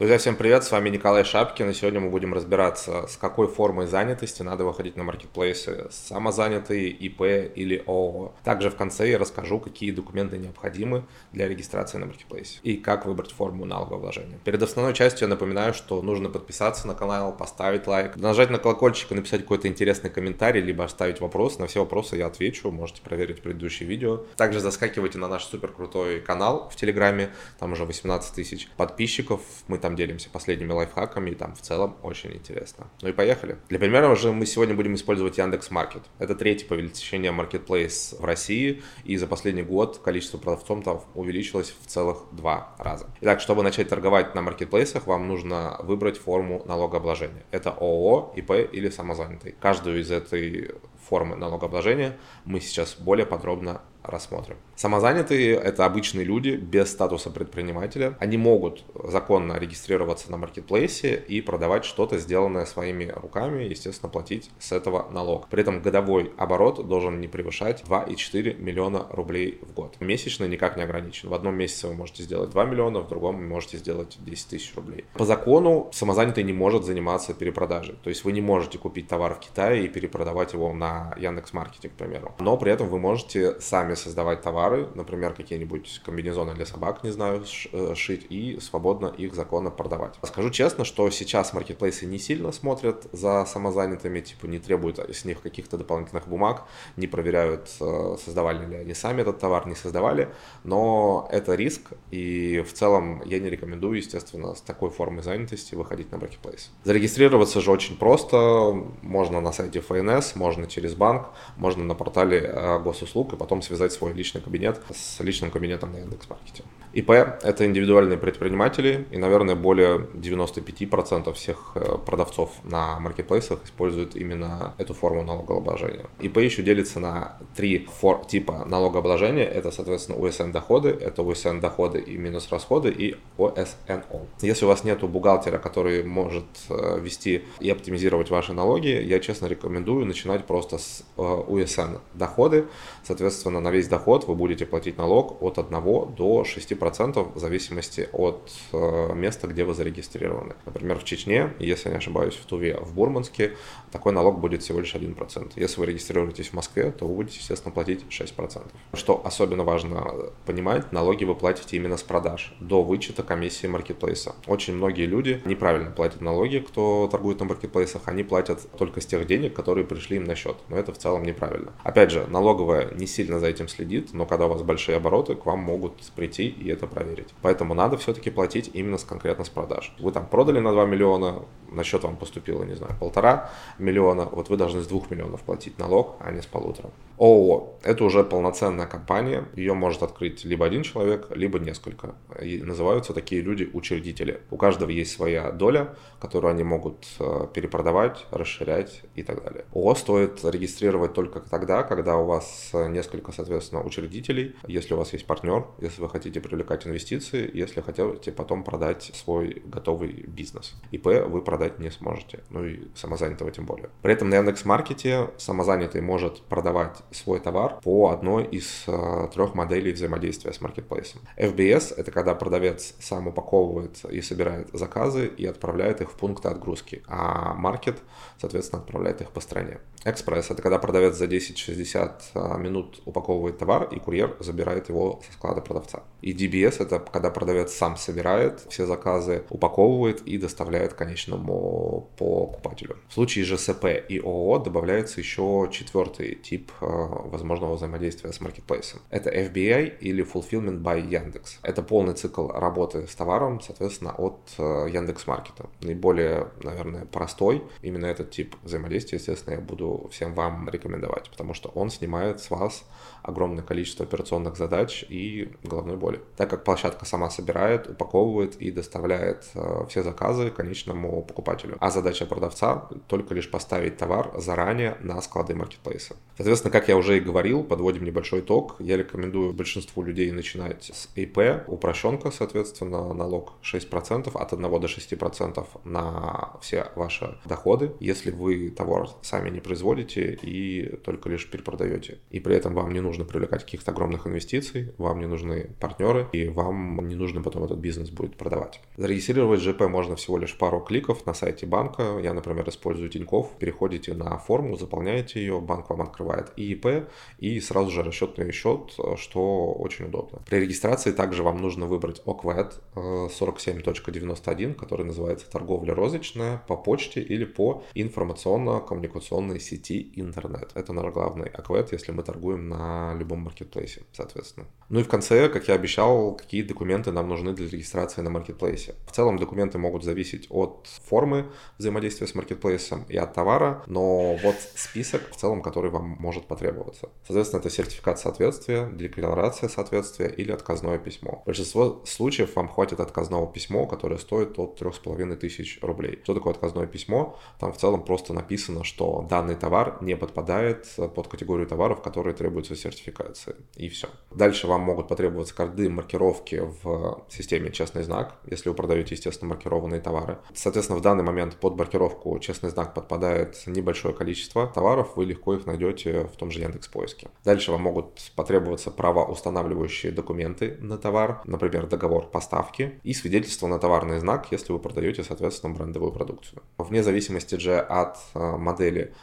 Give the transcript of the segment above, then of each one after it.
Друзья, всем привет, с вами Николай Шапкин, и сегодня мы будем разбираться, с какой формой занятости надо выходить на маркетплейсы, самозанятые, ИП или ООО. Также в конце я расскажу, какие документы необходимы для регистрации на маркетплейсе и как выбрать форму налогообложения. Перед основной частью я напоминаю, что нужно подписаться на канал, поставить лайк, нажать на колокольчик и написать какой-то интересный комментарий, либо оставить вопрос. На все вопросы я отвечу, можете проверить предыдущие видео. Также заскакивайте на наш супер крутой канал в Телеграме, там уже 18 тысяч подписчиков, мы там там делимся последними лайфхаками, и там в целом очень интересно. Ну и поехали. Для примера уже мы сегодня будем использовать Яндекс Маркет. Это третий по величине маркетплейс в России, и за последний год количество продавцов там увеличилось в целых два раза. Итак, чтобы начать торговать на маркетплейсах, вам нужно выбрать форму налогообложения. Это ООО, ИП или самозанятый. Каждую из этой формы налогообложения мы сейчас более подробно рассмотрим. Самозанятые – это обычные люди без статуса предпринимателя. Они могут законно регистрироваться на маркетплейсе и продавать что-то, сделанное своими руками, естественно, платить с этого налог. При этом годовой оборот должен не превышать 2,4 миллиона рублей в год. Месячно никак не ограничен. В одном месяце вы можете сделать 2 миллиона, в другом вы можете сделать 10 тысяч рублей. По закону самозанятый не может заниматься перепродажей. То есть вы не можете купить товар в Китае и перепродавать его на Яндекс.Маркете, к примеру. Но при этом вы можете сами создавать товары, например, какие-нибудь комбинезоны для собак, не знаю, э, шить, и свободно их законно продавать. Скажу честно, что сейчас маркетплейсы не сильно смотрят за самозанятыми, типа не требуют с них каких-то дополнительных бумаг, не проверяют, э, создавали ли они сами этот товар, не создавали, но это риск, и в целом я не рекомендую, естественно, с такой формой занятости выходить на маркетплейс. Зарегистрироваться же очень просто, можно на сайте ФНС, можно через банк, можно на портале э, госуслуг и потом связать свой личный кабинет с личным кабинетом на Яндекс.Маркете. ИП – это индивидуальные предприниматели, и, наверное, более 95% всех э, продавцов на маркетплейсах используют именно эту форму налогообложения. ИП еще делится на три фор типа налогообложения. Это, соответственно, УСН доходы, это УСН доходы и минус расходы, и ОСНО. Если у вас нет бухгалтера, который может э, вести и оптимизировать ваши налоги, я, честно, рекомендую начинать просто с э, УСН доходы. Соответственно, на весь доход вы будете платить налог от 1 до 6 10% в зависимости от э, места, где вы зарегистрированы. Например, в Чечне, если не ошибаюсь, в Туве, в Бурманске, такой налог будет всего лишь 1%. Если вы регистрируетесь в Москве, то вы будете, естественно, платить 6%. Что особенно важно понимать, налоги вы платите именно с продаж, до вычета комиссии маркетплейса. Очень многие люди неправильно платят налоги, кто торгует на маркетплейсах, они платят только с тех денег, которые пришли им на счет. Но это в целом неправильно. Опять же, налоговая не сильно за этим следит, но когда у вас большие обороты, к вам могут прийти и это проверить. Поэтому надо все-таки платить именно с, конкретно с продаж. Вы там продали на 2 миллиона, на счет вам поступило, не знаю, полтора миллиона, вот вы должны с 2 миллионов платить налог, а не с полутора. ООО – это уже полноценная компания, ее может открыть либо один человек, либо несколько. И называются такие люди учредители. У каждого есть своя доля, которую они могут э, перепродавать, расширять и так далее. ООО стоит регистрировать только тогда, когда у вас несколько, соответственно, учредителей, если у вас есть партнер, если вы хотите привлекать инвестиции, если хотите потом продать свой готовый бизнес. ИП вы продать не сможете, ну и самозанятого тем более. При этом на Яндекс.Маркете самозанятый может продавать свой товар по одной из э, трех моделей взаимодействия с маркетплейсом. FBS — это когда продавец сам упаковывает и собирает заказы и отправляет их в пункты отгрузки, а маркет, соответственно, отправляет их по стране. Экспресс — это когда продавец за 10-60 э, минут упаковывает товар, и курьер забирает его со склада продавца. И DBS — это когда продавец сам собирает все заказы, упаковывает и доставляет конечному покупателю. В случае же СП и ООО добавляется еще четвертый тип э, возможного взаимодействия с маркетплейсом. Это FBA или Fulfillment by Яндекс. Это полный цикл работы с товаром, соответственно, от э, Яндекс Маркета. Наиболее, наверное, простой именно этот тип взаимодействия, естественно, я буду всем вам рекомендовать, потому что он снимает с вас огромное количество операционных задач и головной боли. Так как площадка сама собирает, упаковывает и доставляет э, все заказы конечному покупателю. А задача продавца только лишь поставить товар заранее на склады маркетплейса. Соответственно, как я уже и говорил, подводим небольшой итог. Я рекомендую большинству людей начинать с ИП, упрощенка, соответственно, налог 6%, от 1 до 6% на все ваши доходы, если вы товар сами не производите и только лишь перепродаете. И при этом вам не нужно привлекать каких-то огромных инвестиций, вам не нужны партнеры, и вам не нужно потом этот бизнес будет продавать. Зарегистрировать ЖП можно всего лишь пару кликов на сайте банка. Я, например, использую Тинькофф. Переходите на форму, заполняете ее, банк вам открывает ИИП и сразу же расчетный счет, что очень удобно. При регистрации также вам нужно выбрать ОКВЭД 47.91, который называется торговля розничная по почте или по информационно-коммуникационной сети интернет. Это наш главный ОКВЭД, если мы торгуем на любом маркетплейсе, соответственно. Ну и в конце, как я обещал, какие документы нам нужны для регистрации на маркетплейсе. В целом документы могут зависеть от формы взаимодействия с маркетплейсом и от товара, но вот список в целом, который вам может потребоваться. Соответственно, это сертификат соответствия, декларация соответствия или отказное письмо. В большинстве случаев вам хватит отказного письма, которое стоит от 3,5 тысяч рублей. Что такое отказное письмо? Там в целом просто написано, что данный товар не подпадает под категорию товаров, которые требуются сертификации. И все. Дальше вам могут потребоваться коды маркировки в системе «Честный знак», если вы продаете, естественно, маркированные товары. Соответственно, в данный момент под маркировку «Честный знак» подпадает небольшое количество товаров, вы легко их найдете в том же Яндекс Поиске. Дальше вам могут потребоваться правоустанавливающие документы на товар, например, договор поставки и свидетельство на товарный знак, если вы продаете, соответственно, брендовую продукцию. Вне зависимости же от э, модели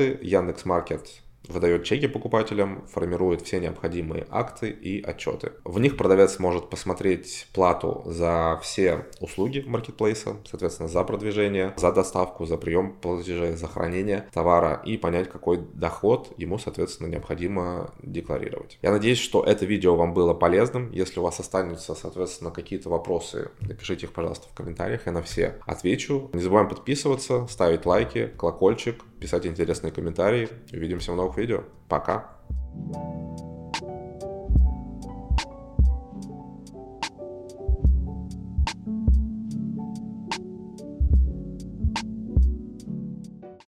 работы, Яндекс.Маркет выдает чеки покупателям, формирует все необходимые акты и отчеты. В них продавец может посмотреть плату за все услуги маркетплейса, соответственно, за продвижение, за доставку, за прием платежей, за хранение товара и понять, какой доход ему, соответственно, необходимо декларировать. Я надеюсь, что это видео вам было полезным. Если у вас останутся, соответственно, какие-то вопросы, напишите их, пожалуйста, в комментариях, я на все отвечу. Не забываем подписываться, ставить лайки, колокольчик, писать интересные комментарии. Увидимся в новых видео. Пока.